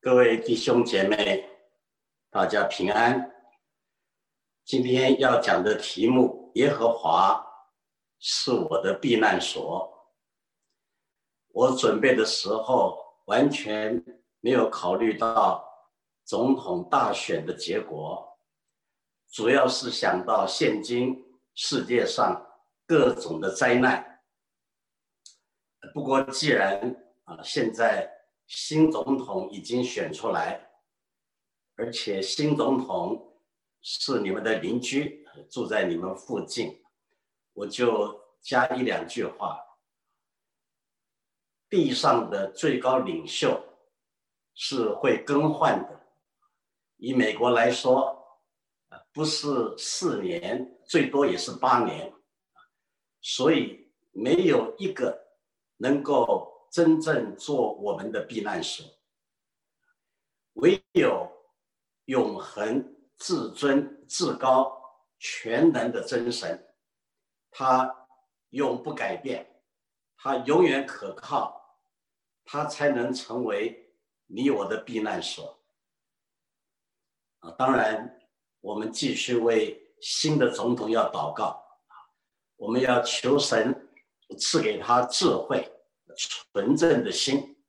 各位弟兄姐妹，大家平安。今天要讲的题目：耶和华是我的避难所。我准备的时候完全没有考虑到总统大选的结果，主要是想到现今世界上各种的灾难。不过，既然啊，现在新总统已经选出来，而且新总统是你们的邻居，住在你们附近，我就加一两句话：地上的最高领袖是会更换的。以美国来说，不是四年，最多也是八年，所以没有一个。能够真正做我们的避难所，唯有永恒、至尊、至高、全能的真神，他永不改变，他永远可靠，他才能成为你我的避难所。啊，当然，我们继续为新的总统要祷告我们要求神。赐给他智慧、纯正的心，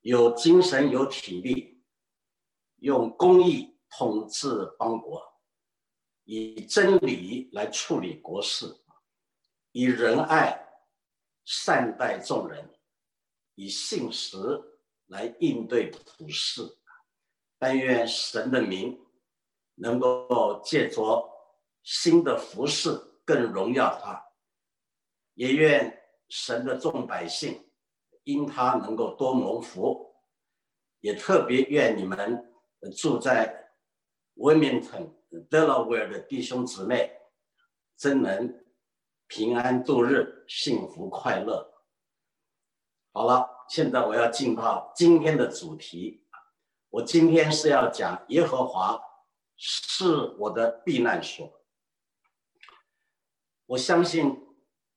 有精神、有体力，用公义统治邦国，以真理来处理国事，以仁爱善待众人，以信实来应对普世。但愿神的名能够借着新的服饰更荣耀他。也愿神的众百姓因他能够多蒙福，也特别愿你们住在 Wilmington Delaware 的弟兄姊妹真能平安度日，幸福快乐。好了，现在我要进到今天的主题。我今天是要讲耶和华是我的避难所。我相信。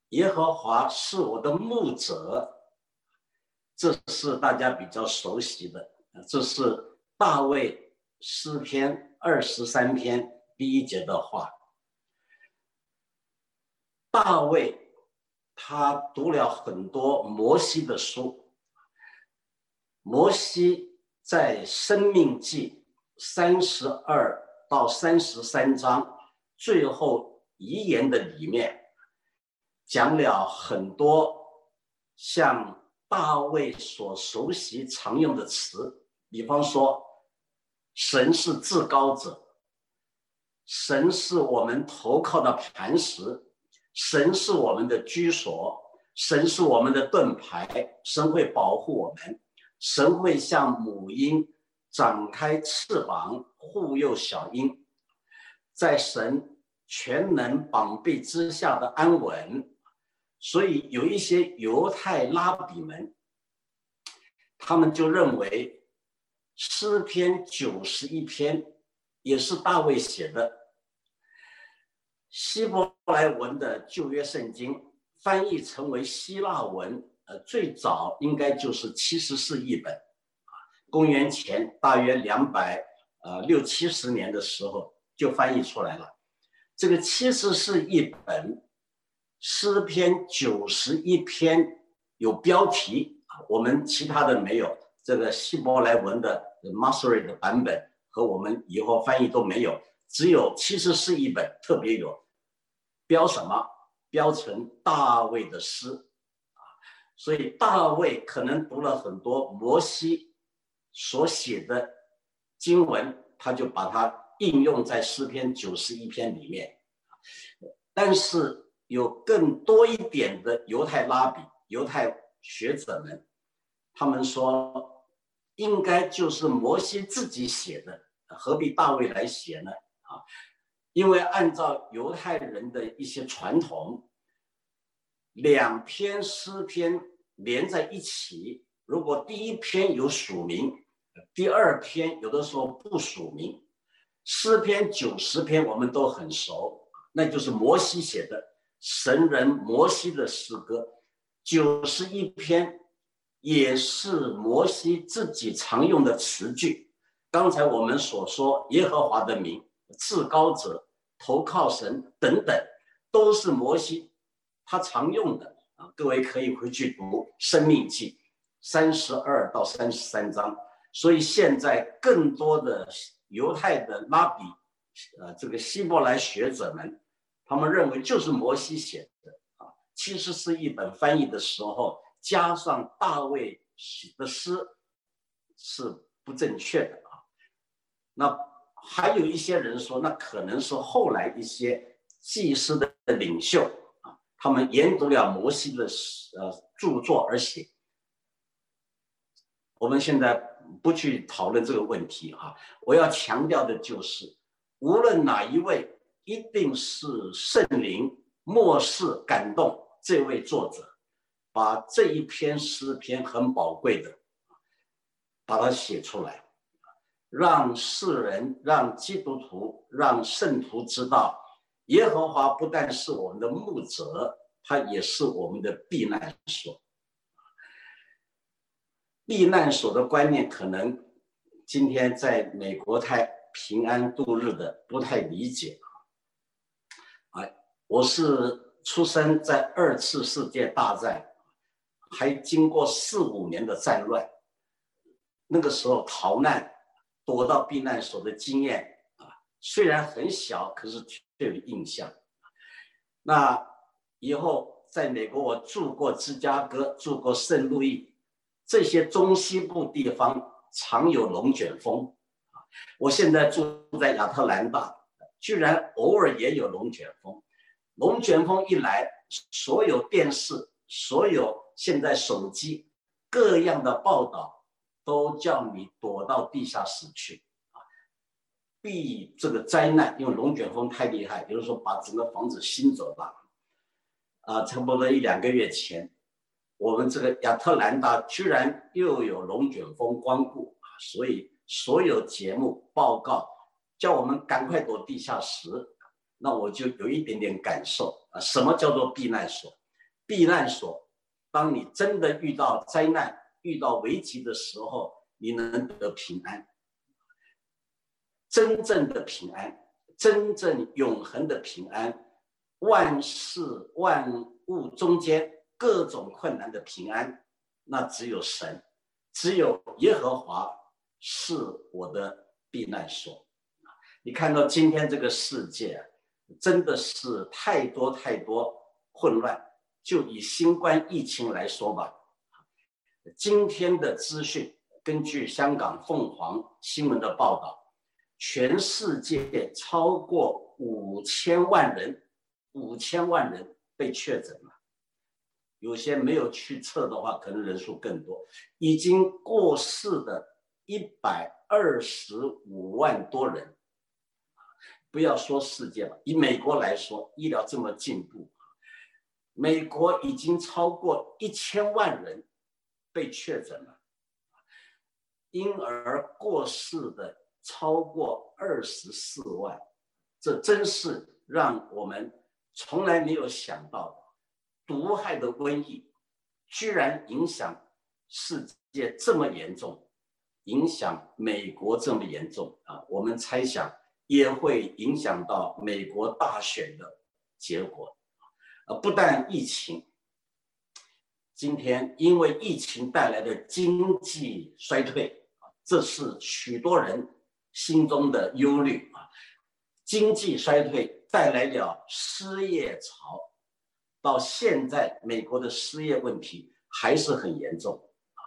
耶和华是我的牧者，这是大家比较熟悉的。这是大卫诗篇二十三篇第一节的话。大卫他读了很多摩西的书，摩西在《生命记》三十二到三十三章最后遗言的里面。讲了很多像大卫所熟悉常用的词，比方说，神是至高者，神是我们投靠的磐石，神是我们的居所，神是我们的盾牌，神会保护我们，神会像母鹰展开翅膀护佑小鹰，在神全能膀臂之下的安稳。所以有一些犹太拉比们，他们就认为诗篇九十一篇也是大卫写的。希伯来文的旧约圣经翻译成为希腊文，呃，最早应该就是七十四译本，啊，公元前大约两百呃六七十年的时候就翻译出来了。这个七十四译本。诗篇九十一篇有标题啊，我们其他的没有。这个希伯来文的 Masory 的版本和我们以后翻译都没有，只有七十四一本特别有标什么？标成大卫的诗啊，所以大卫可能读了很多摩西所写的经文，他就把它应用在诗篇九十一篇里面，但是。有更多一点的犹太拉比、犹太学者们，他们说应该就是摩西自己写的，何必大卫来写呢？啊，因为按照犹太人的一些传统，两篇诗篇连在一起，如果第一篇有署名，第二篇有的时候不署名。诗篇九十篇我们都很熟，那就是摩西写的。神人摩西的诗歌，九十一篇也是摩西自己常用的词句。刚才我们所说耶和华的名、至高者、投靠神等等，都是摩西他常用的啊。各位可以回去读《生命记》三十二到三十三章。所以现在更多的犹太的拉比，呃，这个希伯来学者们，他们认为就是摩西写的啊，其实是一本翻译的时候加上大卫写的诗是不正确的啊。那还有一些人说，那可能是后来一些祭司的领袖啊，他们研读了摩西的呃著作而写。我们现在。不去讨论这个问题哈，我要强调的就是，无论哪一位，一定是圣灵漠视感动这位作者，把这一篇诗篇很宝贵的，把它写出来，让世人、让基督徒、让圣徒知道，耶和华不但是我们的牧者，他也是我们的避难所。避难所的观念，可能今天在美国太平安度日的不太理解。我是出生在二次世界大战，还经过四五年的战乱，那个时候逃难、躲到避难所的经验啊，虽然很小，可是却有印象。那以后在美国，我住过芝加哥，住过圣路易。这些中西部地方常有龙卷风！我现在住在亚特兰大，居然偶尔也有龙卷风。龙卷风一来，所有电视、所有现在手机各样的报道都叫你躲到地下室去啊，避这个灾难。因为龙卷风太厉害，比如说把整个房子掀走了啊！差不多一两个月前。我们这个亚特兰大居然又有龙卷风光顾！所以所有节目报告叫我们赶快躲地下室，那我就有一点点感受啊。什么叫做避难所？避难所，当你真的遇到灾难、遇到危机的时候，你能得平安，真正的平安，真正永恒的平安，万事万物中间。各种困难的平安，那只有神，只有耶和华是我的避难所。你看到今天这个世界，真的是太多太多混乱。就以新冠疫情来说吧，今天的资讯，根据香港凤凰新闻的报道，全世界超过五千万人，五千万人被确诊了。有些没有去测的话，可能人数更多。已经过世的一百二十五万多人，不要说世界了，以美国来说，医疗这么进步，美国已经超过一千万人被确诊了，因而过世的超过二十四万，这真是让我们从来没有想到。毒害的瘟疫居然影响世界这么严重，影响美国这么严重啊！我们猜想也会影响到美国大选的结果啊！不但疫情，今天因为疫情带来的经济衰退，这是许多人心中的忧虑啊！经济衰退带来了失业潮。到现在，美国的失业问题还是很严重啊！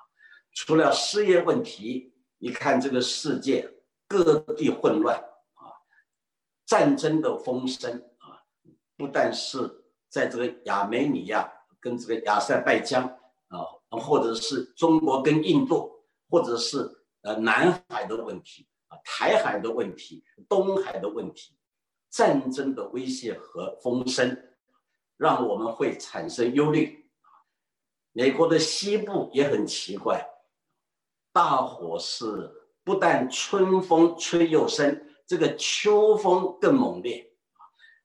除了失业问题，你看这个世界各地混乱，战争的风声啊，不但是在这个亚美尼亚跟这个亚塞拜疆啊，或者是中国跟印度，或者是呃南海的问题啊，台海的问题，东海的问题，战争的威胁和风声。让我们会产生忧虑。美国的西部也很奇怪，大火是不但春风吹又生，这个秋风更猛烈。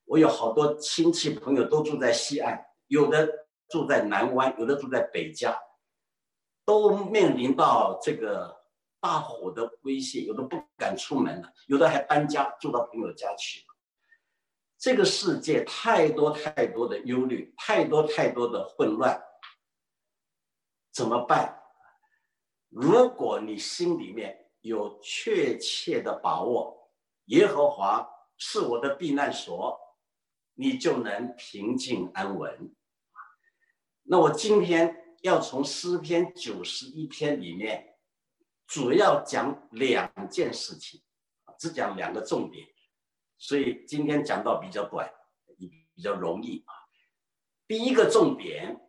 我有好多亲戚朋友都住在西岸，有的住在南湾，有的住在北加。都面临到这个大火的威胁，有的不敢出门了，有的还搬家住到朋友家去。这个世界太多太多的忧虑，太多太多的混乱，怎么办？如果你心里面有确切的把握，耶和华是我的避难所，你就能平静安稳。那我今天要从诗篇九十一篇里面，主要讲两件事情，只讲两个重点，所以今天讲到比较短，比较容易啊。第一个重点，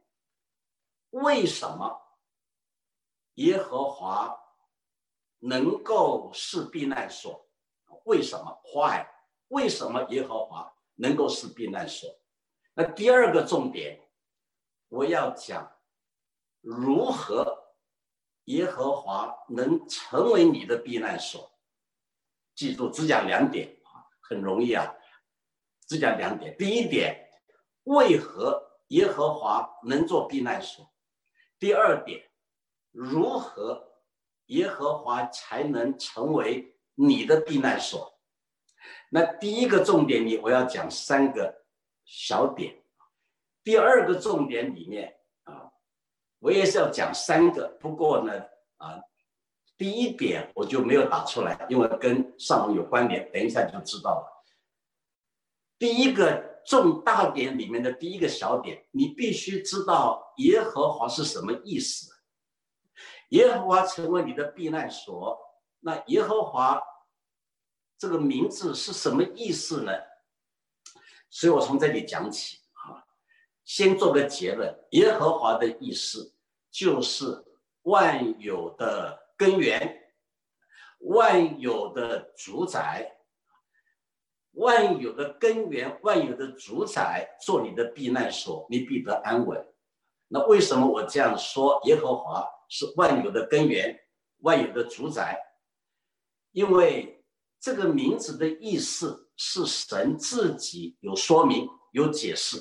为什么耶和华能够是避难所？为什么？Why？为什么耶和华能够是避难所？那第二个重点。我要讲如何耶和华能成为你的避难所。记住，只讲两点啊，很容易啊，只讲两点。第一点，为何耶和华能做避难所？第二点，如何耶和华才能成为你的避难所？那第一个重点里，我要讲三个小点。第二个重点里面啊，我也是要讲三个，不过呢啊，第一点我就没有打出来，因为跟上文有关联，等一下就知道了。第一个重大点里面的第一个小点，你必须知道耶和华是什么意思。耶和华成为你的避难所，那耶和华这个名字是什么意思呢？所以我从这里讲起啊。先做个结论，耶和华的意思就是万有的根源，万有的主宰，万有的根源，万有的主宰，做你的避难所，你必得安稳。那为什么我这样说？耶和华是万有的根源，万有的主宰，因为这个名字的意思是神自己有说明、有解释。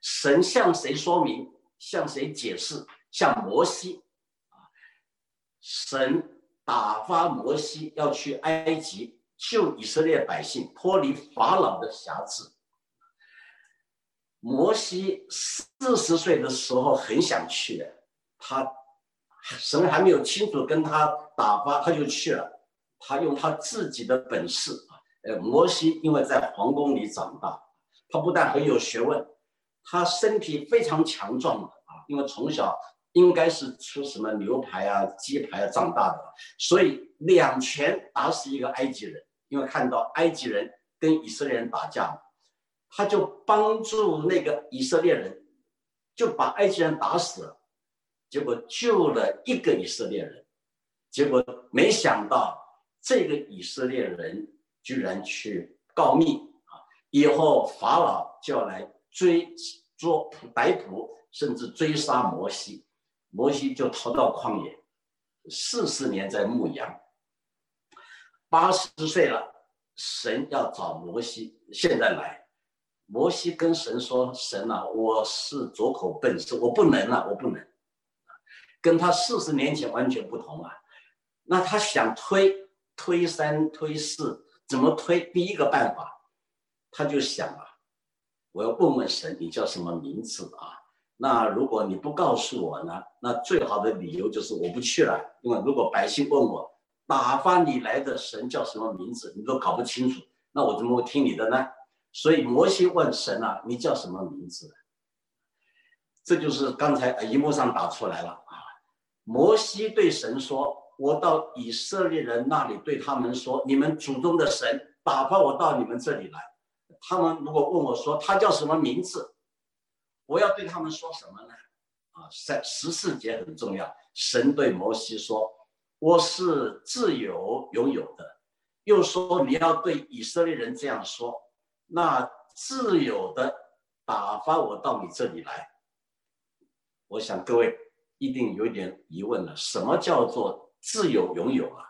神向谁说明？向谁解释？向摩西啊！神打发摩西要去埃及救以色列百姓，脱离法老的辖制。摩西四十岁的时候很想去的，他神还没有清楚跟他打发，他就去了。他用他自己的本事啊，呃，摩西因为在皇宫里长大，他不但很有学问。他身体非常强壮的啊，因为从小应该是吃什么牛排啊、鸡排啊长大的，所以两拳打死一个埃及人。因为看到埃及人跟以色列人打架，他就帮助那个以色列人，就把埃及人打死了，结果救了一个以色列人，结果没想到这个以色列人居然去告密啊，以后法老就要来。追捉逮捕，甚至追杀摩西，摩西就逃到旷野，四十年在牧羊。八十岁了，神要找摩西，现在来。摩西跟神说：“神啊，我是左口笨舌，我不能啊，我不能。”跟他四十年前完全不同啊。那他想推推三推四，怎么推？第一个办法，他就想啊。我要问问神，你叫什么名字啊？那如果你不告诉我呢？那最好的理由就是我不去了。因为如果百姓问我打发你来的神叫什么名字，你都搞不清楚，那我怎么会听你的呢？所以摩西问神啊，你叫什么名字？这就是刚才荧幕上打出来了啊。摩西对神说：“我到以色列人那里对他们说，你们祖宗的神打发我到你们这里来。”他们如果问我说他叫什么名字，我要对他们说什么呢？啊，在十四节很重要。神对摩西说：“我是自由拥有的。”又说你要对以色列人这样说：“那自由的打发我到你这里来。”我想各位一定有点疑问了：什么叫做自由拥有啊？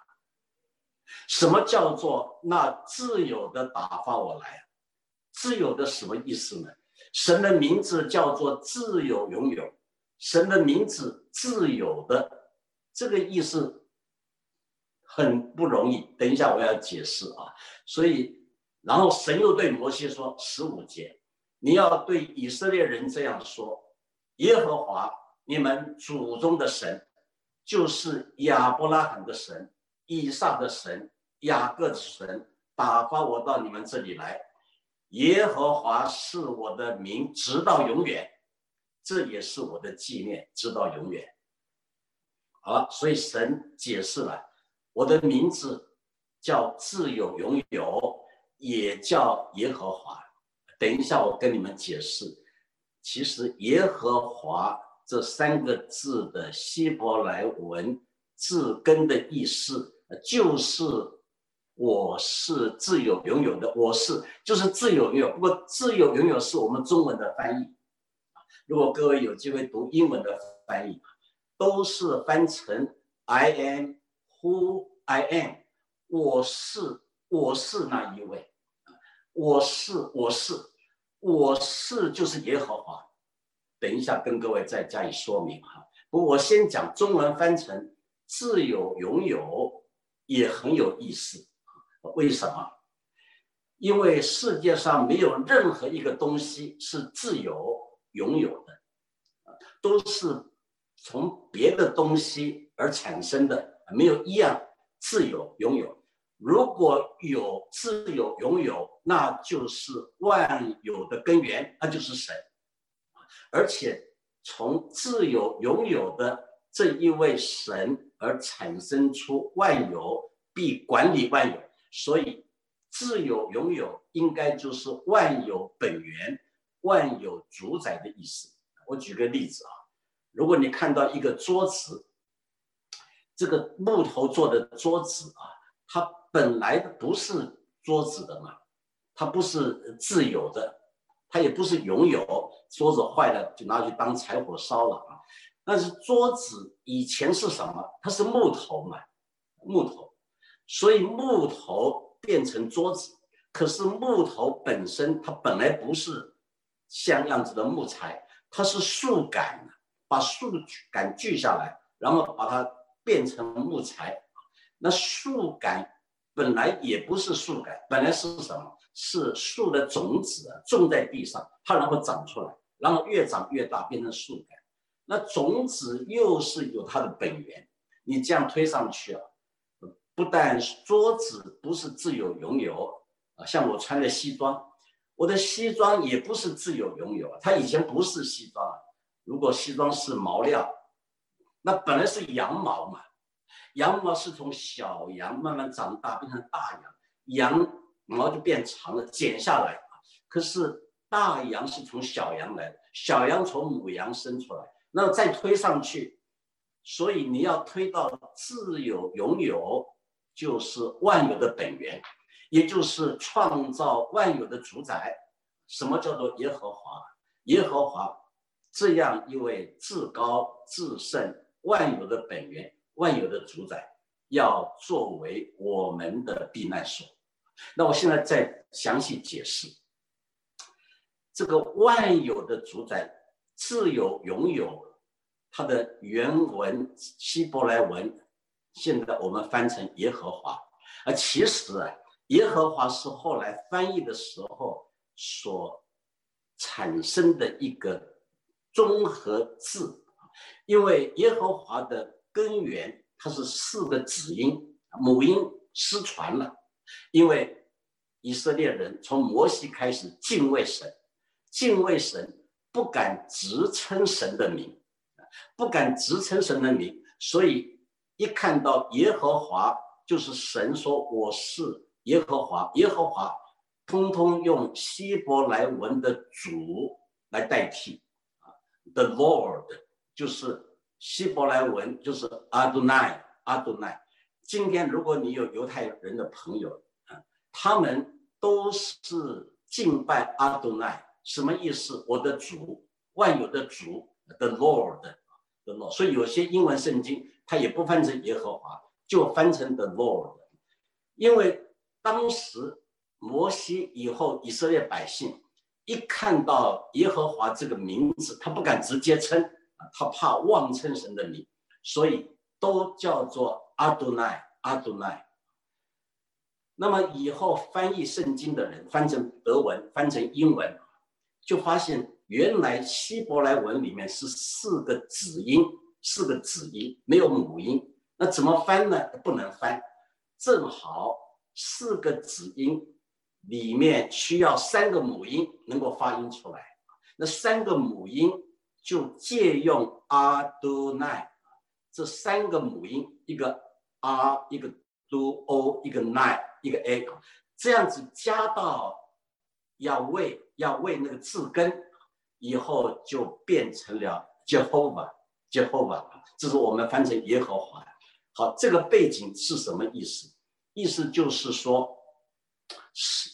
什么叫做那自由的打发我来？自由的什么意思呢？神的名字叫做自由拥有，神的名字自由的这个意思很不容易。等一下我要解释啊。所以，然后神又对摩西说：“十五节，你要对以色列人这样说：耶和华你们祖宗的神，就是亚伯拉罕的神、以撒的神、雅各的神，打发我到你们这里来。耶和华是我的名，直到永远。”这也是我的纪念，直到永远。好了，所以神解释了，我的名字叫自有永有，也叫耶和华。等一下，我跟你们解释，其实耶和华这三个字的希伯来文字根的意思，就是我是自有拥有的，我是就是自有拥有。不过，自有拥有是我们中文的翻译。如果各位有机会读英文的翻译，都是翻成 I am who I am，我是我是那一位，我是我是我是就是也好啊。等一下跟各位再加以说明哈。不过，我先讲中文翻成自有拥有也很有意思。为什么？因为世界上没有任何一个东西是自由。拥有的，都是从别的东西而产生的，没有一样自由拥有。如果有自由拥有，那就是万有的根源，那就是神。而且从自由拥有的这一位神而产生出万有，必管理万有。所以自由拥有应该就是万有本源。万有主宰的意思。我举个例子啊，如果你看到一个桌子，这个木头做的桌子啊，它本来不是桌子的嘛，它不是自由的，它也不是拥有。桌子坏了就拿去当柴火烧了啊。但是桌子以前是什么？它是木头嘛，木头，所以木头变成桌子。可是木头本身它本来不是。像样子的木材，它是树干，把树干锯下来，然后把它变成木材。那树干本来也不是树干，本来是什么？是树的种子种在地上，它然后长出来，然后越长越大，变成树干。那种子又是有它的本源。你这样推上去啊，不但桌子不是自有拥有啊，像我穿的西装。我的西装也不是自有拥有，它以前不是西装。如果西装是毛料，那本来是羊毛嘛，羊毛是从小羊慢慢长大变成大羊，羊毛就变长了，剪下来。可是大羊是从小羊来的，小羊从母羊生出来，那再推上去，所以你要推到自有拥有，就是万有的本源。也就是创造万有的主宰，什么叫做耶和华？耶和华这样一位至高至圣、万有的本源、万有的主宰，要作为我们的避难所。那我现在再详细解释。这个万有的主宰自有拥有，它的原文希伯来文，现在我们翻成耶和华，而其实啊。耶和华是后来翻译的时候所产生的一个综合字，因为耶和华的根源它是四个子音，母音失传了，因为以色列人从摩西开始敬畏神，敬畏神不敢直称神的名，不敢直称神的名，所以一看到耶和华就是神说我是。耶和华，耶和华，通通用希伯来文的主来代替啊，The Lord 就是希伯来文就是阿杜奈，阿杜奈。今天如果你有犹太人的朋友啊，他们都是敬拜阿多奈，什么意思？我的主，万有的主，The Lord，The Lord。所以有些英文圣经它也不翻成耶和华，就翻成 The Lord，因为。当时摩西以后，以色列百姓一看到耶和华这个名字，他不敢直接称，他怕妄称神的名，所以都叫做阿杜奈，阿杜奈。那么以后翻译圣经的人翻成德文，翻成英文，就发现原来希伯来文里面是四个子音，四个子音没有母音，那怎么翻呢？不能翻，正好四个子音里面需要三个母音能够发音出来，那三个母音就借用阿都奈，这三个母音，一个 R，一个 do O，一个 nine。一个 a，这样子加到要为要为那个字根，以后就变成了 Jehovah，Jehovah，这是我们翻成耶和华。好，这个背景是什么意思？意思就是说，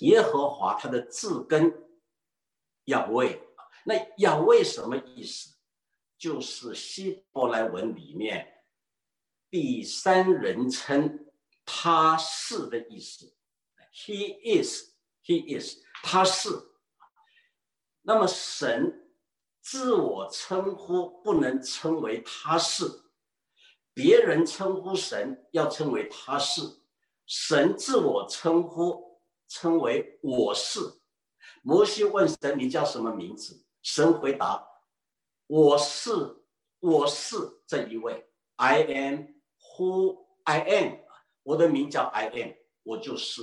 耶和华它的字根要为，那要为什么意思？就是希伯来文里面第三人称。他是的意思，He is，He is，他是。那么神自我称呼不能称为他是，别人称呼神要称为他是，神自我称呼称为我是。摩西问神：“你叫什么名字？”神回答：“我是，我是这一位，I am who I am。”我的名叫 I am，我就是。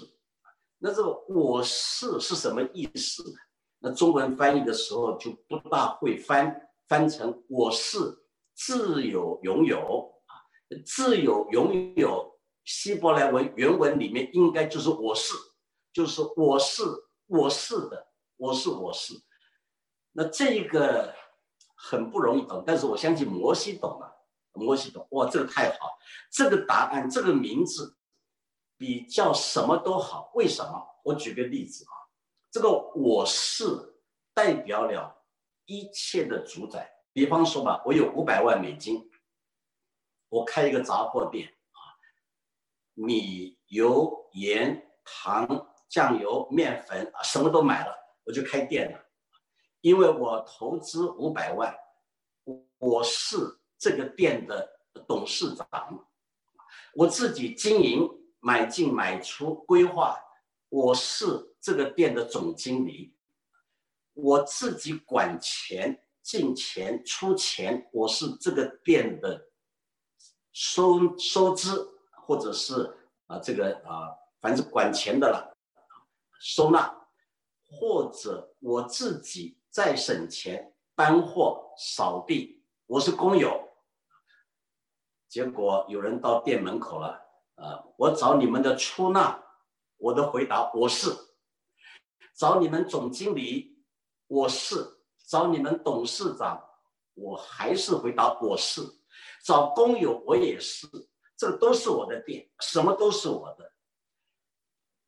那这个我是是什么意思呢？那中文翻译的时候就不大会翻，翻成我是自有拥有啊，自有拥有。希伯来文原文里面应该就是我是，就是我是我是的，我是我是。那这个很不容易懂，但是我相信摩西懂了。摩西懂哇，这个太好，这个答案，这个名字比叫什么都好。为什么？我举个例子啊，这个我是代表了一切的主宰。比方说吧，我有五百万美金，我开一个杂货店啊，米、油、盐、糖、酱油、面粉啊，什么都买了，我就开店了。因为我投资五百万，我是。这个店的董事长，我自己经营、买进、买出、规划，我是这个店的总经理，我自己管钱、进钱、出钱，我是这个店的收收支，或者是啊这个啊，反正管钱的了，收纳，或者我自己在省钱、搬货、扫地，我是工友。结果有人到店门口了，啊，我找你们的出纳，我的回答我是；找你们总经理，我是；找你们董事长，我还是回答我是；找工友我也是，这都是我的店，什么都是我的。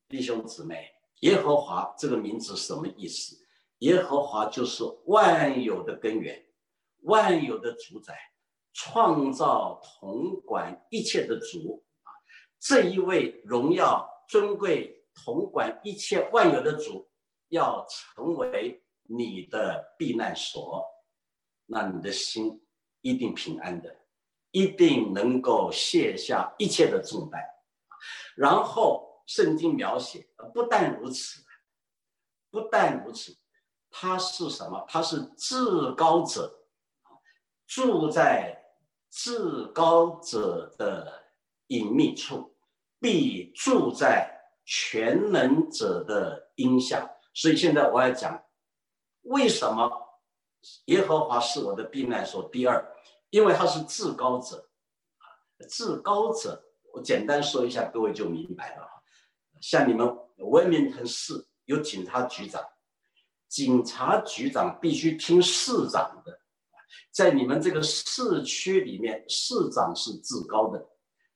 弟兄姊妹，耶和华这个名字什么意思？耶和华就是万有的根源，万有的主宰。创造统管一切的主啊，这一位荣耀尊贵统管一切万有的主，要成为你的避难所，那你的心一定平安的，一定能够卸下一切的重担。然后圣经描写，不但如此，不但如此，他是什么？他是至高者，住在。至高者的隐秘处，必住在全能者的荫下。所以现在我要讲，为什么耶和华是我的避难所？第二，因为他是至高者。至高者，我简单说一下，各位就明白了。像你们文明城市有警察局长，警察局长必须听市长的。在你们这个市区里面，市长是至高的。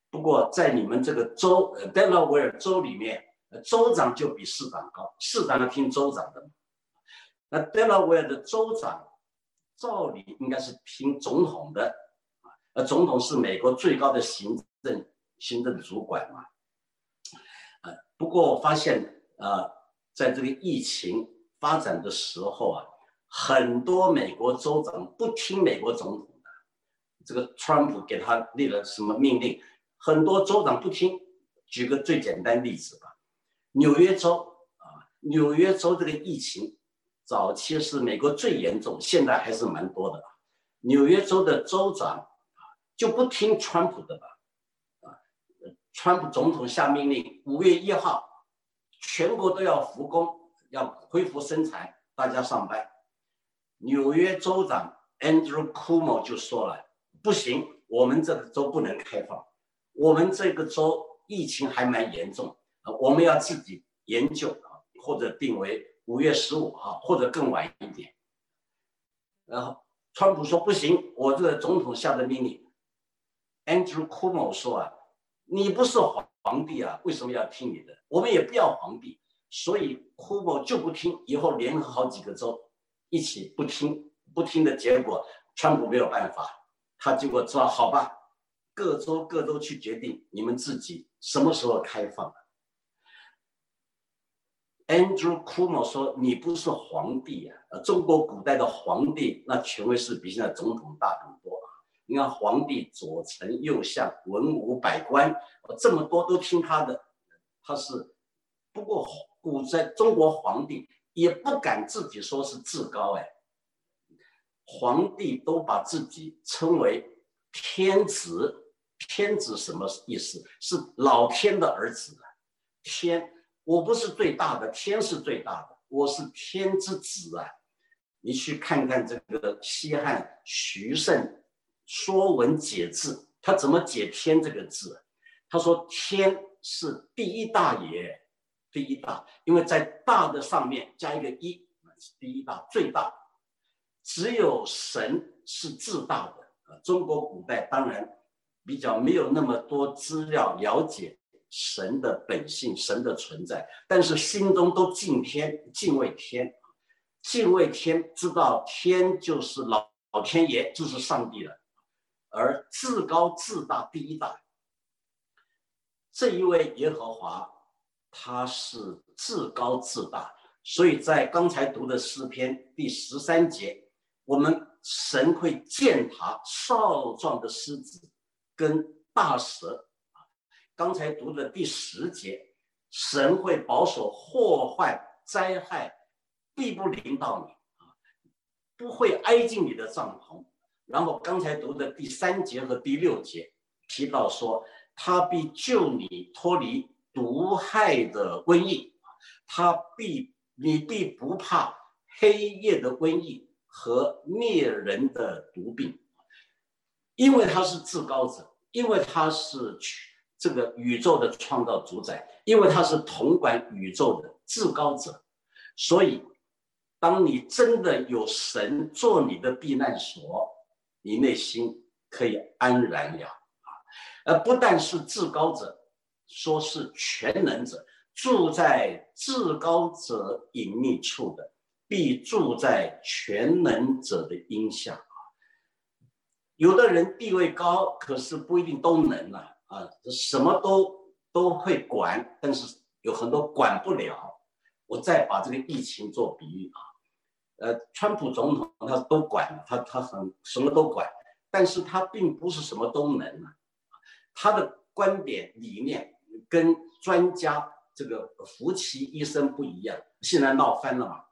不过在你们这个州，呃，Delaware 州里面，州长就比市长高，市长要听州长的。那 Delaware 的州长，照理应该是听总统的，啊，而总统是美国最高的行政行政主管嘛。呃，不过我发现，呃，在这个疫情发展的时候啊。很多美国州长不听美国总统的，这个川普给他立了什么命令，很多州长不听。举个最简单例子吧，纽约州啊，纽约州这个疫情早期是美国最严重，现在还是蛮多的。纽约州的州长啊就不听川普的吧，啊，川普总统下命令，五月一号全国都要复工，要恢复生产，大家上班。纽约州长 Andrew Cuomo 就说了，不行，我们这个州不能开放，我们这个州。疫情还蛮严重，我们要自己研究啊，或者定为五月十五号，或者更晚一点。然后川普说不行，我这个总统下的命令。Andrew Cuomo 说啊，你不是皇皇帝啊，为什么要听你的？我们也不要皇帝，所以 Cuomo 就不听。以后联合好几个州一起不听，不听的结果，川普没有办法，他结果知道好吧。各州各州去决定你们自己什么时候开放。Andrew Cuomo 说：“你不是皇帝啊！中国古代的皇帝那权威是比现在总统大很多啊。你看皇帝左丞右相文武百官，这么多都听他的。他是不过古在中国皇帝也不敢自己说是至高哎，皇帝都把自己称为天子。”天子什么意思？是老天的儿子。天，我不是最大的，天是最大的，我是天之子啊！你去看看这个西汉徐慎《说文解字》，他怎么解“天”这个字？他说：“天是第一大也，第一大，因为在大的上面加一个一，第一大，最大。只有神是至大的！中国古代当然。”比较没有那么多资料了解神的本性、神的存在，但是心中都敬天、敬畏天，敬畏天，知道天就是老老天爷，就是上帝了，而至高至大第一大，这一位耶和华，他是至高至大，所以在刚才读的诗篇第十三节，我们神会践踏少壮的狮子。跟大蛇啊，刚才读的第十节，神会保守祸患灾害，必不临到你啊，不会挨进你的帐篷。然后刚才读的第三节和第六节提到说，他必救你脱离毒害的瘟疫他必你必不怕黑夜的瘟疫和灭人的毒病。因为他是至高者，因为他是这个宇宙的创造主宰，因为他是统管宇宙的至高者，所以，当你真的有神做你的避难所，你内心可以安然了啊！而不但是至高者，说是全能者，住在至高者隐秘处的，必住在全能者的荫下。有的人地位高，可是不一定都能啊啊，什么都都会管，但是有很多管不了。我再把这个疫情做比喻啊，呃，川普总统他都管，他他很什么都管，但是他并不是什么都能啊，他的观点理念跟专家这个福奇医生不一样，现在闹翻了嘛。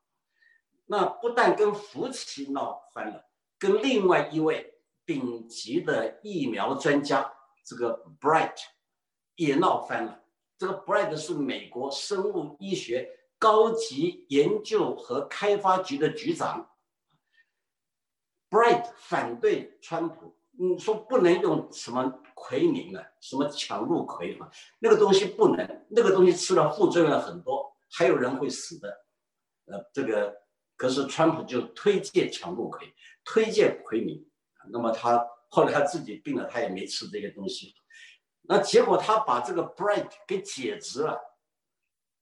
那不但跟福奇闹翻了，跟另外一位。顶级的疫苗专家，这个 Bright 也闹翻了。这个 Bright 是美国生物医学高级研究和开发局的局长。Bright 反对川普，嗯，说不能用什么奎宁啊，什么强入奎嘛，那个东西不能，那个东西吃了副作用很多，还有人会死的。呃，这个可是川普就推荐强入奎，推荐奎宁。那么他后来他自己病了，他也没吃这些东西。那结果他把这个 Bright 给解职了，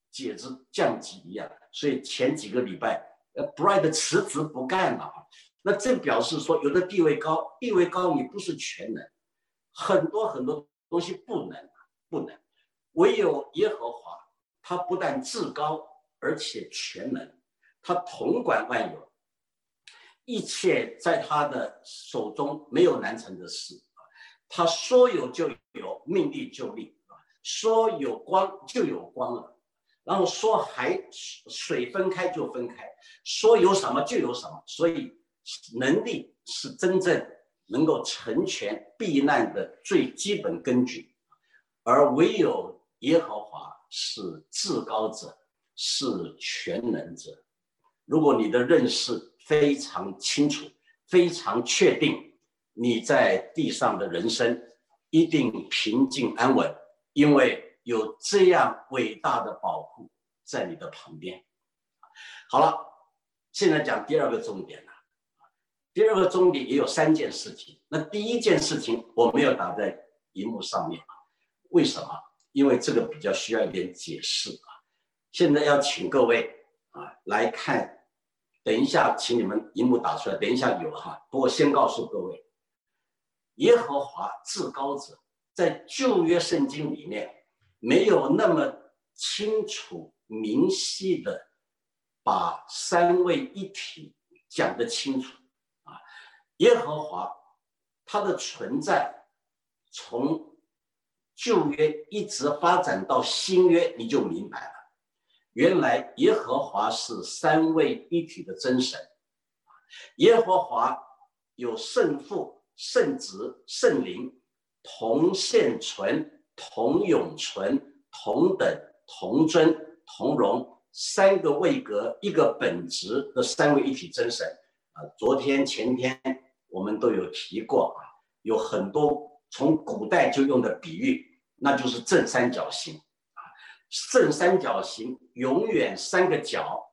解职降级一样。所以前几个礼拜，呃，Bright 辞职不干了。那这表示说，有的地位高，地位高你不是全能，很多很多东西不能，不能。唯有耶和华，他不但至高，而且全能，他统管万有。一切在他的手中没有难成的事啊，他说有就有，命立就立啊，说有光就有光了，然后说海水分开就分开，说有什么就有什么，所以能力是真正能够成全避难的最基本根据，而唯有耶和华是至高者，是全能者。如果你的认识，非常清楚，非常确定，你在地上的人生一定平静安稳，因为有这样伟大的保护在你的旁边。好了，现在讲第二个重点了。第二个重点也有三件事情。那第一件事情我没有打在荧幕上面啊，为什么？因为这个比较需要一点解释啊。现在要请各位啊来看。等一下，请你们荧幕打出来。等一下有哈，不过先告诉各位，耶和华至高者在旧约圣经里面没有那么清楚明晰的把三位一体讲得清楚。耶和华他的存在从旧约一直发展到新约，你就明白了。原来耶和华是三位一体的真神，耶和华有圣父、圣子、圣灵，同现存、同永存、同等、同尊、同荣，三个位格，一个本质的三位一体真神啊。昨天、前天我们都有提过啊，有很多从古代就用的比喻，那就是正三角形啊。正三角形永远三个角，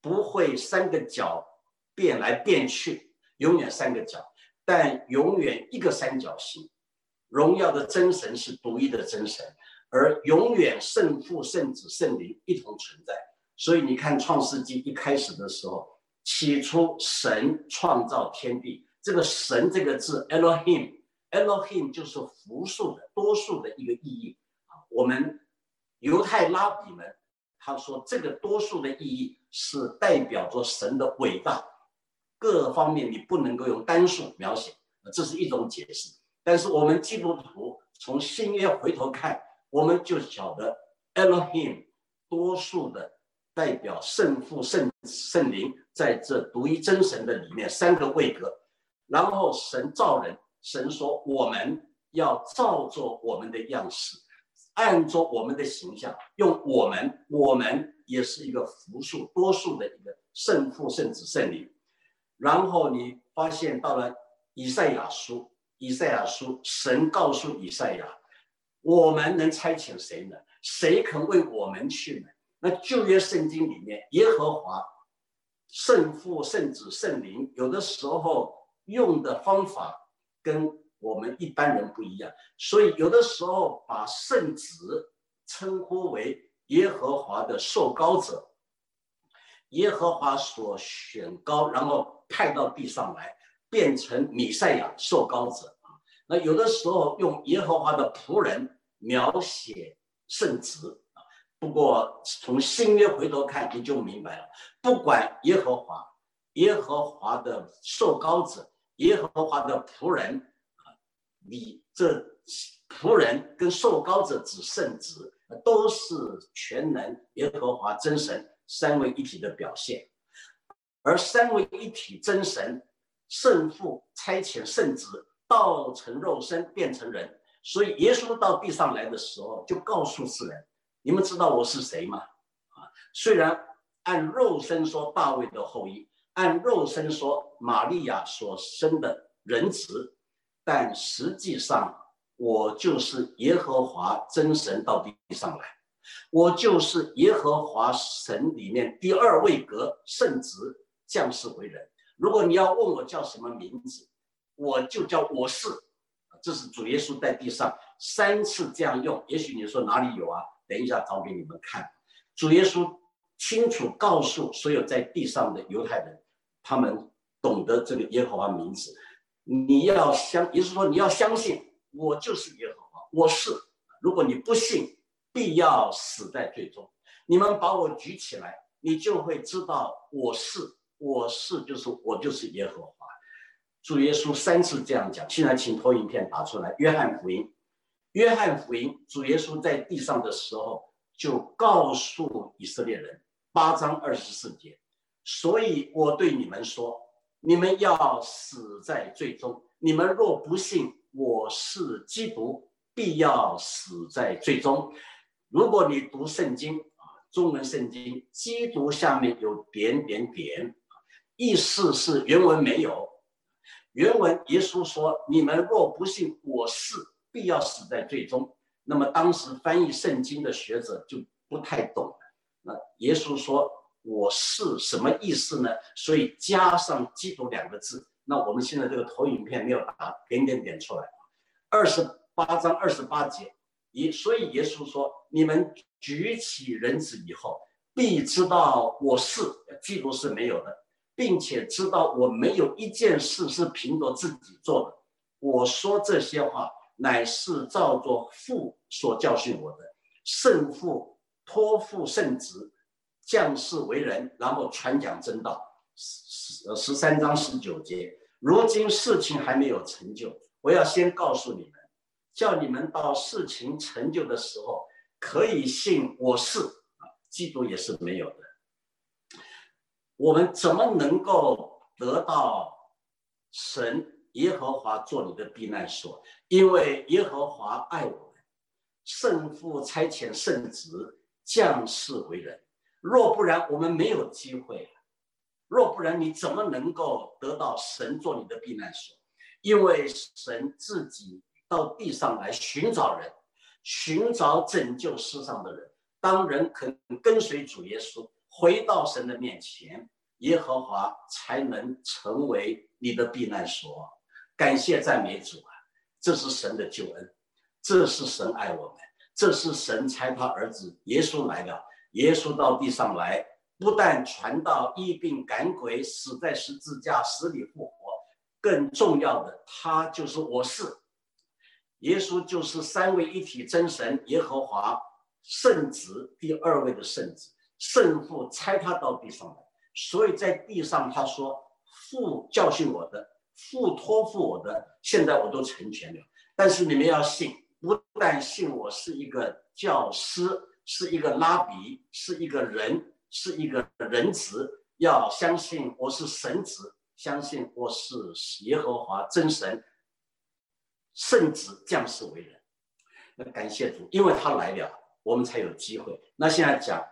不会三个角变来变去，永远三个角，但永远一个三角形。荣耀的真神是独一的真神，而永远圣父、圣子、圣灵一同存在。所以你看《创世纪》一开始的时候，起初神创造天地，这个“神”这个字 （Elohim），Elohim 就是复数的、多数的一个意义。我们。犹太拉比们，他说这个多数的意义是代表着神的伟大，各方面你不能够用单数描写，这是一种解释。但是我们基督徒从新约回头看，我们就晓得 Elohim 多数的代表圣父、圣圣灵在这独一真神的里面三个位格。然后神造人，神说我们要照着我们的样式。按照我们的形象，用我们，我们也是一个复数多数的一个圣父、圣子、圣灵。然后你发现到了以赛亚书，以赛亚书，神告诉以赛亚，我们能差遣谁呢？谁肯为我们去呢？那旧约圣经里面，耶和华圣父、圣子、圣灵，有的时候用的方法跟。我们一般人不一样，所以有的时候把圣子称呼为耶和华的受膏者，耶和华所选膏，然后派到地上来，变成弥赛亚受膏者啊。那有的时候用耶和华的仆人描写圣子啊。不过从新约回头看，你就明白了，不管耶和华，耶和华的受膏者，耶和华的仆人啊。你这仆人跟受膏者指圣子，都是全能耶和华真神三位一体的表现。而三位一体真神圣父差遣圣子道成肉身变成人，所以耶稣到地上来的时候，就告诉世人：你们知道我是谁吗？啊，虽然按肉身说大卫的后裔，按肉身说玛利亚所生的人慈。但实际上，我就是耶和华真神到地上来，我就是耶和华神里面第二位格圣子降世为人。如果你要问我叫什么名字，我就叫我是。这是主耶稣在地上三次这样用。也许你说哪里有啊？等一下找给你们看。主耶稣清楚告诉所有在地上的犹太人，他们懂得这个耶和华名字。你要相，也就是说你要相信我就是耶和华，我是。如果你不信，必要死在最终。你们把我举起来，你就会知道我是我是就是我就是耶和华。主耶稣三次这样讲。现在请投影片打出来，《约翰福音》。约翰福音，主耶稣在地上的时候就告诉以色列人，八章二十四节。所以我对你们说，你们要死在罪中。你们若不信我是基督，必要死在罪中。如果你读圣经啊，中文圣经，基督下面有点点点，意思是原文没有。原文耶稣说：“你们若不信我是，必要死在罪中。”那么当时翻译圣经的学者就不太懂了。那耶稣说。我是什么意思呢？所以加上“基督”两个字。那我们现在这个投影片没有打点点点出来。二十八章二十八节，以所以耶稣说：“你们举起人子以后，必知道我是基督是没有的，并且知道我没有一件事是凭着自己做的。我说这些话，乃是照着父所教训我的。圣父托付圣子。”将士为人，然后传讲真道。十十十三章十九节，如今事情还没有成就，我要先告诉你们，叫你们到事情成就的时候，可以信我是啊，基督也是没有的。我们怎么能够得到神耶和华做你的避难所？因为耶和华爱我们，圣父差遣圣子降世为人。若不然，我们没有机会。若不然，你怎么能够得到神做你的避难所？因为神自己到地上来寻找人，寻找拯救世上的人。当人肯跟随主耶稣，回到神的面前，耶和华才能成为你的避难所。感谢赞美主啊！这是神的救恩，这是神爱我们，这是神差他儿子耶稣来了。耶稣到地上来，不但传道、医病、赶鬼，死在十字架，死里复活。更重要的，他就是我是耶稣，就是三位一体真神耶和华圣子第二位的圣子，圣父差他到地上来。所以在地上，他说父教训我的，父托付我的，现在我都成全了。但是你们要信，不但信我是一个教师。是一个拉比，是一个人，是一个人子。要相信我是神子，相信我是耶和华真神，圣子降世为人。那感谢主，因为他来了，我们才有机会。那现在讲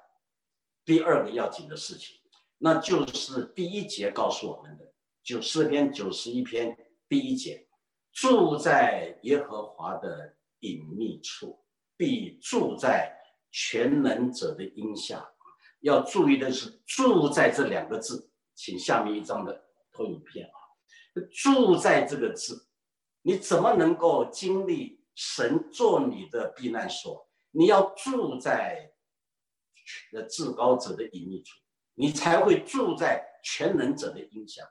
第二个要紧的事情，那就是第一节告诉我们的，九四篇九十一篇第一节，住在耶和华的隐秘处，必住在。全能者的音下，要注意的是“住在”这两个字，请下面一张的投影片啊，“住在”这个字，你怎么能够经历神做你的避难所？你要住在呃至高者的隐秘处，你才会住在全能者的音下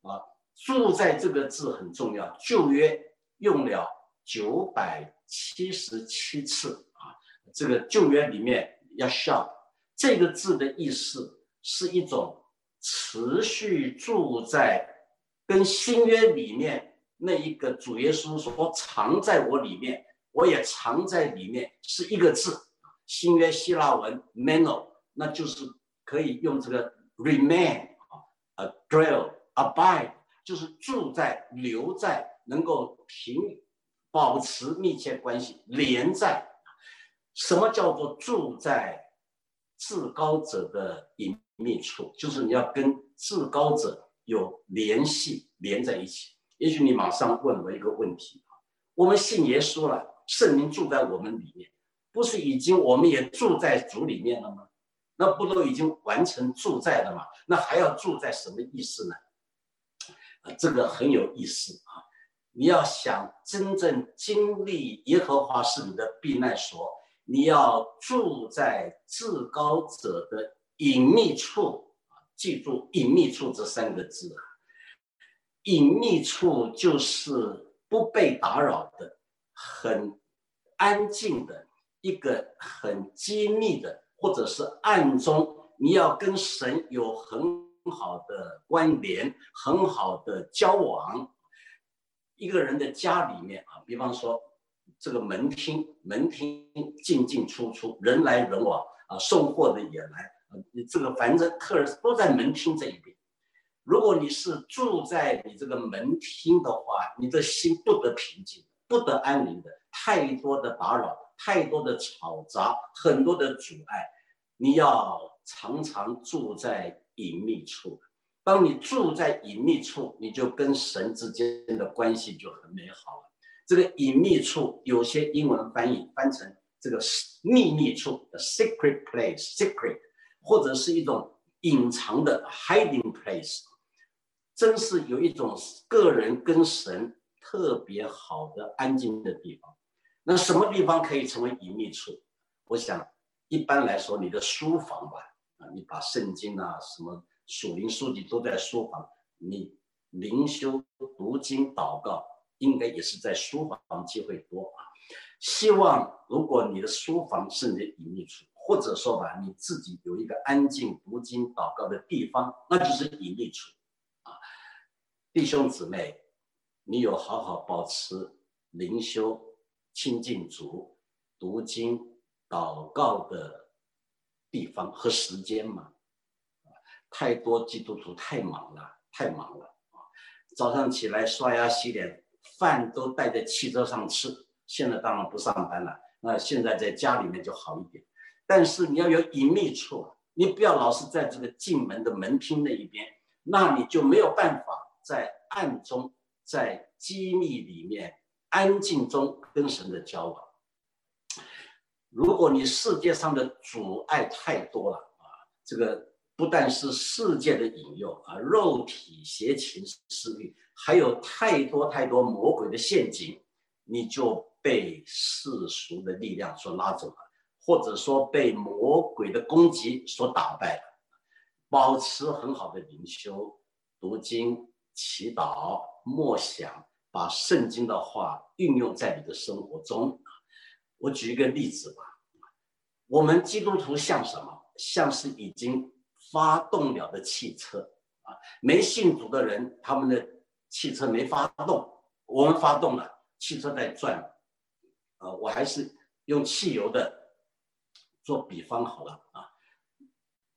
啊。住在这个字很重要，旧约用了九百七十七次。这个旧约里面要笑这个字的意思是一种持续住在跟新约里面那一个主耶稣说藏在我里面，我也藏在里面是一个字。新约希腊文 meno，那就是可以用这个 remain 啊，a dwell abide，就是住在留在能够平保持密切关系连在。什么叫做住在至高者的隐秘处？就是你要跟至高者有联系，连在一起。也许你马上问我一个问题：我们信耶稣了，圣灵住在我们里面，不是已经我们也住在主里面了吗？那不都已经完成住在了吗？那还要住在什么意思呢？啊，这个很有意思啊！你要想真正经历耶和华是你的避难所。你要住在至高者的隐秘处啊！记住“隐秘处”这三个字啊！隐秘处就是不被打扰的、很安静的一个很机密的，或者是暗中你要跟神有很好的关联，很好的交往。一个人的家里面啊，比方说这个门厅，门厅进进出出，人来人往啊，送货的也来啊，你这个反正客人都在门厅这一边。如果你是住在你这个门厅的话，你的心不得平静，不得安宁的，太多的打扰，太多的吵杂，很多的阻碍。你要常常住在隐秘处。当你住在隐秘处，你就跟神之间的关系就很美好了。这个隐秘处，有些英文翻译翻成这个秘密处的 secret place，secret，或者是一种隐藏的 hiding place，真是有一种个人跟神特别好的安静的地方。那什么地方可以成为隐秘处？我想，一般来说，你的书房吧，啊，你把圣经啊什么。属灵书籍都在书房，你灵修、读经、祷告，应该也是在书房机会多啊。希望如果你的书房是你的隐秘处，或者说吧，你自己有一个安静读经、祷告的地方，那就是隐秘处啊。弟兄姊妹，你有好好保持灵修、亲近主、读经、祷告的地方和时间吗？太多基督徒太忙了，太忙了啊！早上起来刷牙洗脸，饭都带在汽车上吃。现在当然不上班了，那现在在家里面就好一点。但是你要有隐秘处，你不要老是在这个进门的门厅那一边，那你就没有办法在暗中、在机密里面、安静中跟神的交往。如果你世界上的阻碍太多了啊，这个。不但是世界的引诱啊，肉体邪情私欲，还有太多太多魔鬼的陷阱，你就被世俗的力量所拉走了，或者说被魔鬼的攻击所打败了。保持很好的灵修、读经、祈祷、默想，把圣经的话运用在你的生活中。我举一个例子吧，我们基督徒像什么？像是已经。发动了的汽车啊，没信主的人，他们的汽车没发动，我们发动了，汽车在转。呃，我还是用汽油的做比方好了啊。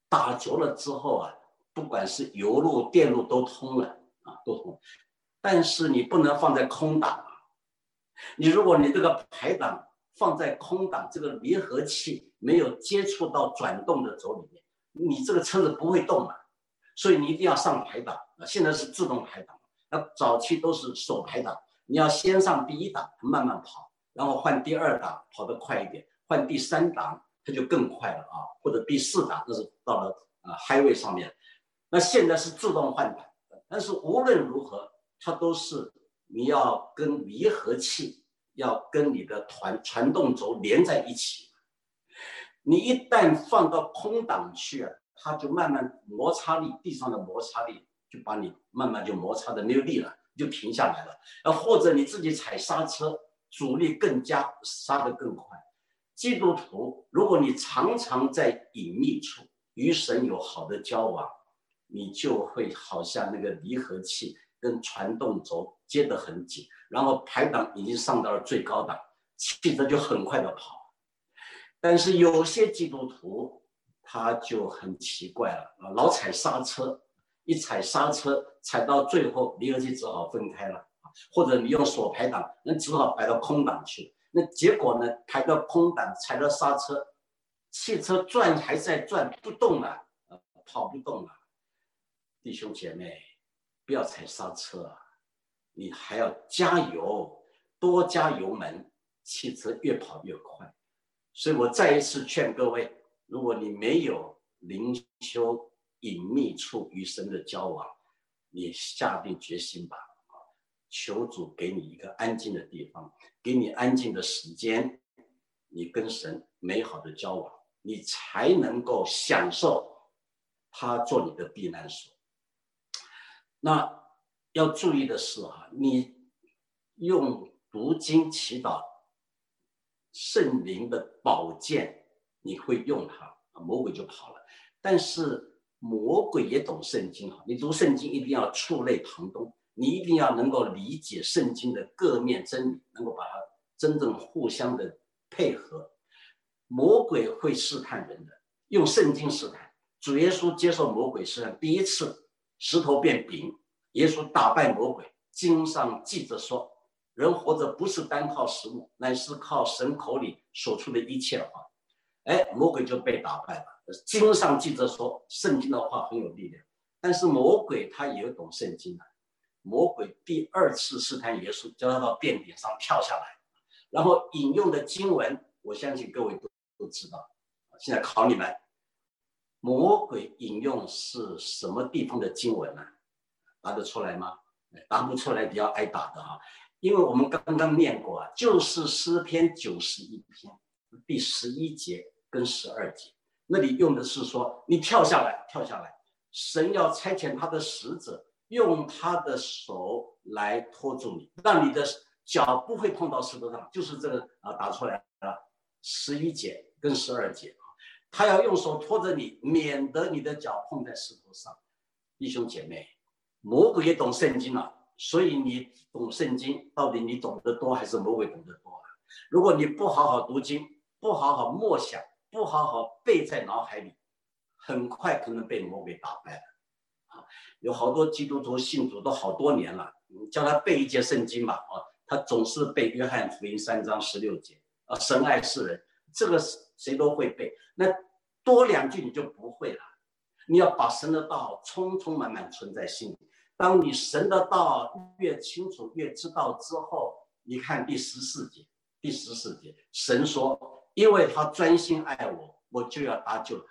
打着了之后啊，不管是油路、电路都通了啊，都通。但是你不能放在空档啊。你如果你这个排档放在空档，这个离合器没有接触到转动的轴里面。你这个车子不会动嘛，所以你一定要上排档啊！现在是自动排档，那早期都是手排档，你要先上第一档，慢慢跑，然后换第二档，跑得快一点，换第三档，它就更快了啊！或者第四档，那是到了啊 highway 上面。那现在是自动换挡，但是无论如何，它都是你要跟离合器要跟你的传传动轴连在一起。你一旦放到空档去啊，它就慢慢摩擦力，地上的摩擦力就把你慢慢就摩擦的没有力了，就停下来了。呃，或者你自己踩刹车，阻力更加，刹得更快。基督徒，如果你常常在隐秘处与神有好的交往，你就会好像那个离合器跟传动轴接得很紧，然后排档已经上到了最高档，汽车就很快的跑。但是有些基督徒他就很奇怪了啊，老踩刹车，一踩刹车踩到最后离合器只好分开了，或者你用手排档，那只好摆到空档去。那结果呢，排到空档踩到刹车，汽车转还在转不动了，跑不动了。弟兄姐妹，不要踩刹车啊，你还要加油，多加油门，汽车越跑越快。所以我再一次劝各位：如果你没有灵修隐秘处与神的交往，你下定决心吧，求主给你一个安静的地方，给你安静的时间，你跟神美好的交往，你才能够享受他做你的避难所。那要注意的是啊，你用读经祈祷。圣灵的宝剑，你会用它，魔鬼就跑了。但是魔鬼也懂圣经啊！你读圣经一定要触类旁通，你一定要能够理解圣经的各面真理，能够把它真正互相的配合。魔鬼会试探人的，用圣经试探。主耶稣接受魔鬼试探，第一次石头变饼，耶稣打败魔鬼。经上记着说，人活着不是单靠食物，乃是靠神口里所出的一切话。哎，魔鬼就被打败了。经上记着说，圣经的话很有力量，但是魔鬼他也懂圣经的。魔鬼第二次试探耶稣，叫他到殿顶上跳下来，然后引用的经文，我相信各位都都知道。现在考你们，魔鬼引用是什么地方的经文呢？答得出来吗？答不出来，你要挨打的哈。因为我们刚刚念过啊，就是诗篇九十一篇第十一节跟十二节。那里用的是说，你跳下来，跳下来，神要差遣他的使者，用他的手来托住你，让你的脚不会碰到石头上，就是这个啊，打出来了，十一节跟十二节啊，他要用手托着你，免得你的脚碰在石头上。弟兄姐妹，魔鬼也懂圣经啊，所以你懂圣经，到底你懂得多还是魔鬼懂得多啊？如果你不好好读经，不好好默想。不好好背在脑海里，很快可能被魔鬼打败了。啊，有好多基督徒信主都好多年了，你叫他背一节圣经吧，啊，他总是背约翰福音三章十六节，啊，神爱世人，这个谁都会背。那多两句你就不会了。你要把神的道充充满满存在心里。当你神的道越清楚越知道之后，你看第十四节，第十四节，神说。因为他专心爱我，我就要搭救他；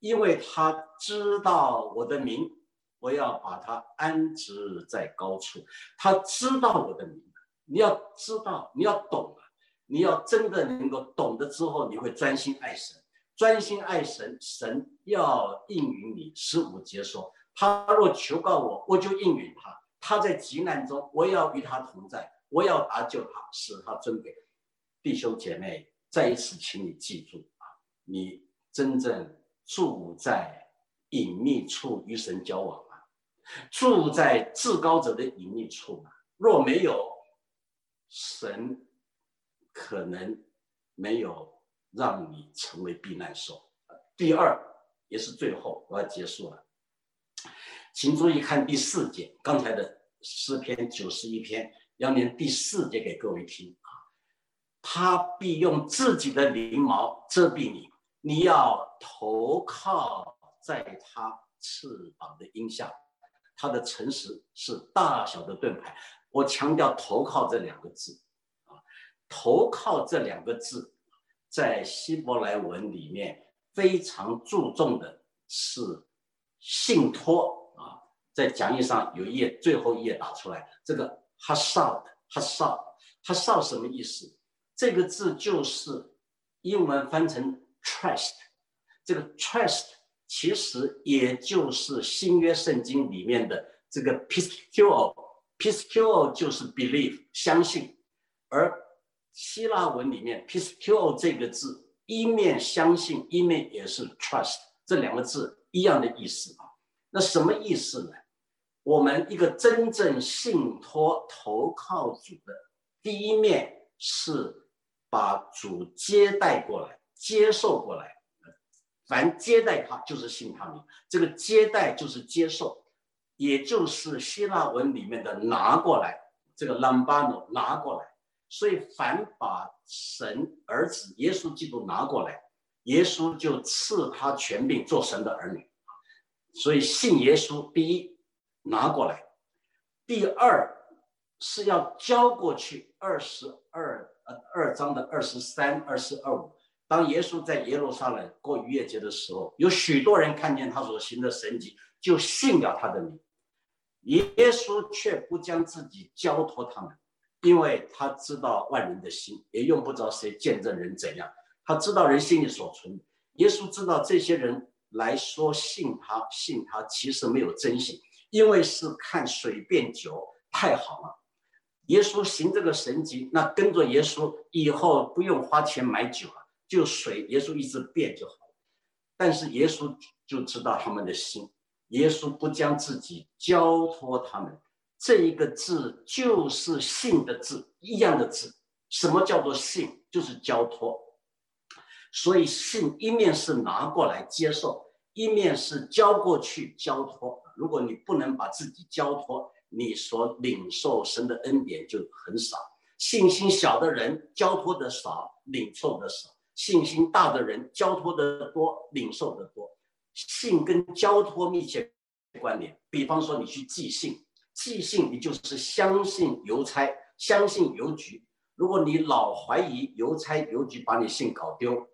因为他知道我的名，我要把他安置在高处。他知道我的名，你要知道，你要懂啊！你要真的能够懂得之后，你会专心爱神，专心爱神，神要应允你。十五节说：他若求告我，我就应允他；他在急难中，我要与他同在，我要搭救他，使他尊贵。弟兄姐妹。再一次，请你记住啊，你真正住在隐秘处与神交往啊，住在至高者的隐秘处啊。若没有神，可能没有让你成为避难所。第二，也是最后，我要结束了，请注意看第四节，刚才的诗篇九十一篇，要念第四节给各位听。他必用自己的翎毛遮蔽你，你要投靠在他翅膀的荫下。他的诚实是大小的盾牌。我强调“投靠”这两个字啊，“投靠”这两个字，在希伯来文里面非常注重的是信托啊。在讲义上有一页，最后一页打出来，这个哈少哈少哈少什么意思？这个字就是英文翻成 trust，这个 trust 其实也就是新约圣经里面的这个 piscuo，piscuo 就是 believe 相信，而希腊文里面 piscuo 这个字一面相信，一面也是 trust，这两个字一样的意思啊。那什么意思呢？我们一个真正信托投靠主的第一面是。把主接待过来，接受过来，凡接待他就是信他名。这个接待就是接受，也就是希腊文里面的拿过来，这个 lambano 拿过来。所以凡把神儿子耶稣基督拿过来，耶稣就赐他权柄做神的儿女。所以信耶稣，第一拿过来，第二是要交过去。二十二。二章的二十三、二十二五，当耶稣在耶路撒冷过逾越节的时候，有许多人看见他所行的神迹，就信了他的名。耶稣却不将自己交托他们，因为他知道万人的心，也用不着谁见证人怎样。他知道人心里所存。耶稣知道这些人来说信他，信他其实没有真信，因为是看水变酒，太好了。耶稣行这个神迹，那跟着耶稣以后不用花钱买酒了，就水耶稣一直变就好了。但是耶稣就知道他们的心，耶稣不将自己交托他们。这一个字就是信的字，一样的字。什么叫做信？就是交托。所以信一面是拿过来接受，一面是交过去交托。如果你不能把自己交托，你所领受神的恩典就很少。信心小的人交托的少，领受的少；信心大的人交托的多，领受的多。信跟交托密切关联。比方说，你去寄信。寄信，你就是相信邮差，相信邮局。如果你老怀疑邮差、邮局把你信搞丢，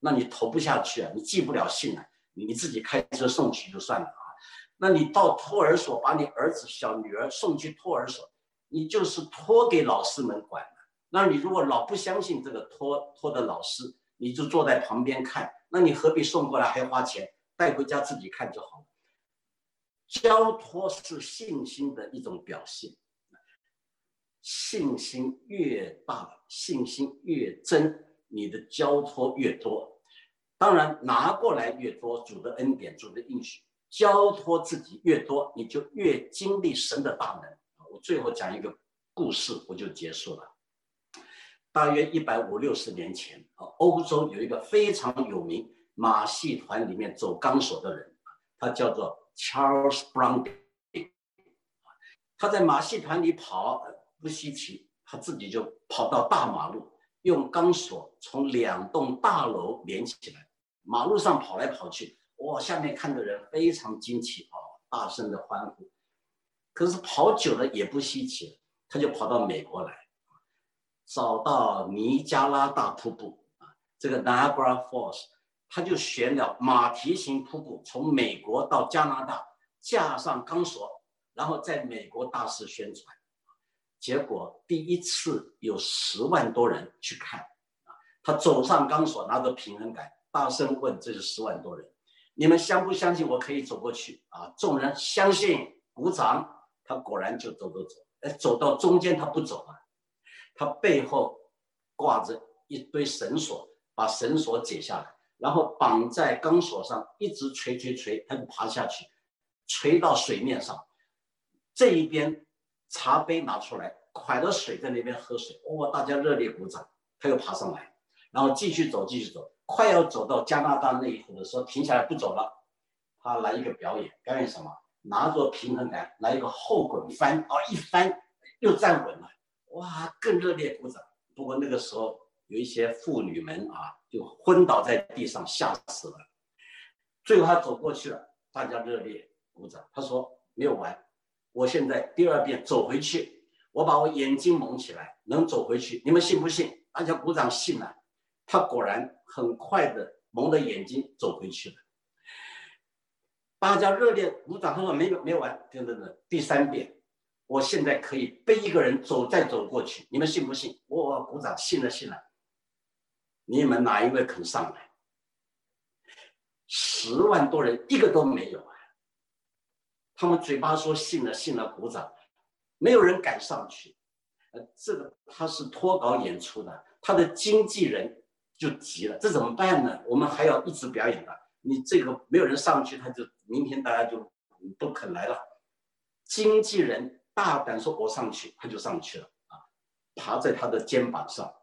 那你投不下去啊，你寄不了信啊，你自己开车送去就算了啊。那你到托儿所把你儿子、小女儿送去托儿所，你就是托给老师们管的。那你如果老不相信这个托托的老师，你就坐在旁边看，那你何必送过来还花钱？带回家自己看就好了。交托是信心的一种表现，信心越大，信心越真，你的交托越多。当然，拿过来越多，主的恩典、主的应许，交托自己越多，你就越经历神的大能。我最后讲一个故事，我就结束了。大约一百五六十年前，啊，欧洲有一个非常有名马戏团里面走钢索的人，他叫做。Charles Brown，他在马戏团里跑不稀奇，他自己就跑到大马路，用钢索从两栋大楼连起来，马路上跑来跑去，哇！下面看的人非常惊奇啊，大声的欢呼。可是跑久了也不稀奇，他就跑到美国来，找到尼加拉大瀑布啊，这个 Niagara Falls。他就选了马蹄形瀑布，从美国到加拿大，架上钢索，然后在美国大肆宣传。结果第一次有十万多人去看啊！他走上钢索，拿着平衡杆，大声问：“这是十万多人，你们相不相信我可以走过去？”啊！众人相信，鼓掌。他果然就走走走，哎，走到中间他不走了，他背后挂着一堆绳索，把绳索解下来。然后绑在钢索上，一直锤锤锤，他就爬下去，锤到水面上。这一边茶杯拿出来，蒯了水在那边喝水。哇，大家热烈鼓掌。他又爬上来，然后继续走，继续走，快要走到加拿大那一头的时候，停下来不走了。他来一个表演，表演什么？拿着平衡杆来一个后滚翻，哦，一翻又站稳了。哇，更热烈鼓掌。不过那个时候。有一些妇女们啊，就昏倒在地上，吓死了。最后他走过去了，大家热烈鼓掌。他说：“没有完，我现在第二遍走回去，我把我眼睛蒙起来，能走回去。你们信不信？”大家鼓掌信了。他果然很快的蒙着眼睛走回去了。大家热烈鼓掌。他说：“没有，没有完，等等等，第三遍，我现在可以背一个人走，再走过去。你们信不信？”我鼓掌信了，信了。你们哪一位肯上来？十万多人一个都没有啊！他们嘴巴说信了，信了，鼓掌，没有人敢上去。呃，这个他是脱稿演出的，他的经纪人就急了，这怎么办呢？我们还要一直表演的，你这个没有人上去，他就明天大家就不肯来了。经纪人大胆说：“我上去。”他就上去了啊，爬在他的肩膀上。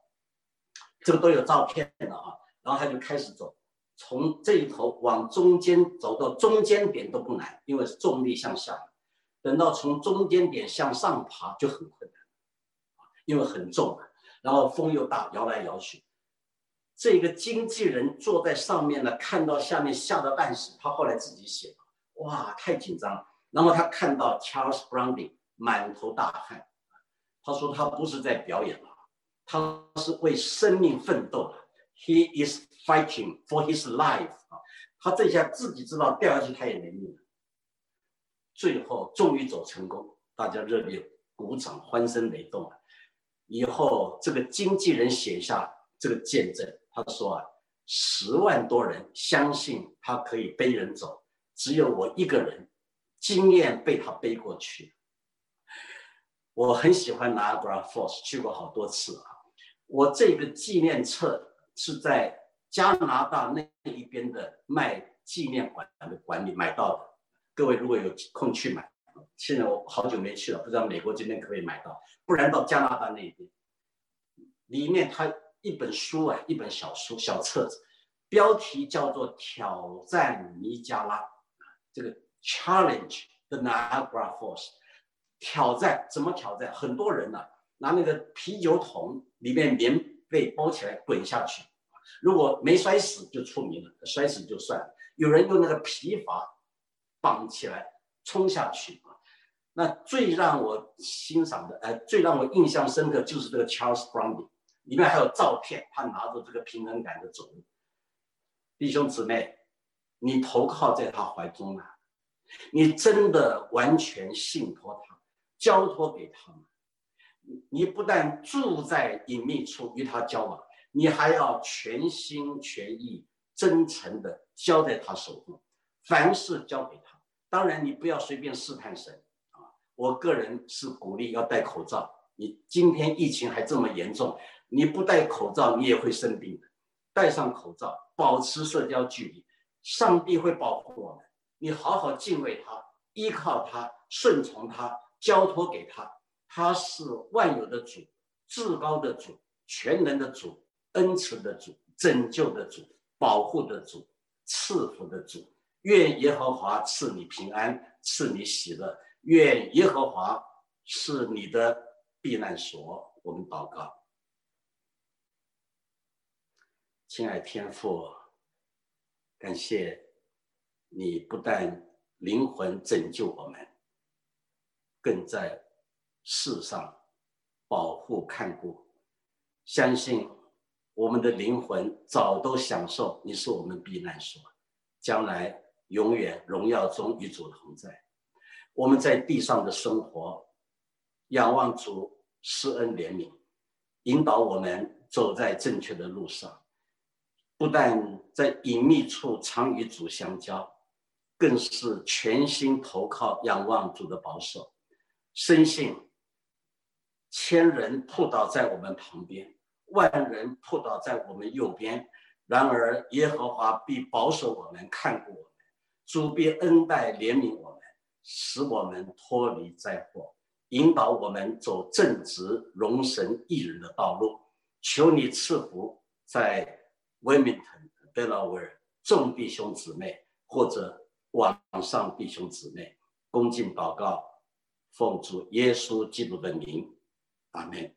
这个都有照片的啊，然后他就开始走，从这一头往中间走到中间点都不难，因为是重力向下。等到从中间点向上爬就很困难，因为很重啊，然后风又大，摇来摇去。这个经纪人坐在上面呢，看到下面吓得半死，他后来自己写，哇，太紧张了。然后他看到 Charles Browning 满头大汗，他说他不是在表演了。他是为生命奋斗了，He is fighting for his life 啊！他这下自己知道掉下去他也没命了。最后终于走成功，大家热烈鼓掌，欢声雷动啊！以后这个经纪人写下这个见证，他说啊，十万多人相信他可以背人走，只有我一个人经验被他背过去。我很喜欢 Niagara Falls，去过好多次啊。我这个纪念册是在加拿大那一边的卖纪念馆的馆里买到的。各位如果有空去买，现在我好久没去了，不知道美国这边可不可以买到。不然到加拿大那边，里面它一本书啊，一本小书小册子，标题叫做《挑战尼加拉》，这个 Challenge the Niagara Falls，挑战怎么挑战？很多人呢拿那个啤酒桶里面棉被包起来滚下去，如果没摔死就出名了，摔死就算了。有人用那个皮筏绑起来冲下去啊。那最让我欣赏的，哎，最让我印象深刻就是这个 Charles Brown。里面还有照片，他拿着这个平衡杆的走路。弟兄姊妹，你投靠在他怀中啊，你真的完全信托他，交托给他？你不但住在隐秘处与他交往，你还要全心全意、真诚的交在他手中，凡事交给他。当然，你不要随便试探神啊！我个人是鼓励要戴口罩。你今天疫情还这么严重。你不戴口罩，你也会生病的。戴上口罩，保持社交距离，上帝会保护我们。你好好敬畏他，依靠他，顺从他，交托给他。他是万有的主，至高的主，全能的主，恩慈的主，拯救的主，保护的主，赐福的主。愿耶和华赐你平安，赐你喜乐。愿耶和华是你的避难所。我们祷告。亲爱天父，感谢你不但灵魂拯救我们，更在世上保护看顾。相信我们的灵魂早都享受你是我们避难所，将来永远荣耀中与主同在。我们在地上的生活，仰望主施恩怜悯，引导我们走在正确的路上。不但在隐秘处常与主相交，更是全心投靠、仰望主的保守，深信千人扑倒在我们旁边，万人扑倒在我们右边，然而耶和华必保守我们，看顾我们，主必恩待怜悯我们，使我们脱离灾祸，引导我们走正直、荣神益人的道路。求你赐福在。Wilmington、Delaware 众弟兄姊妹，或者网上弟兄姊妹，恭敬祷告，奉主耶稣基督的名，阿门。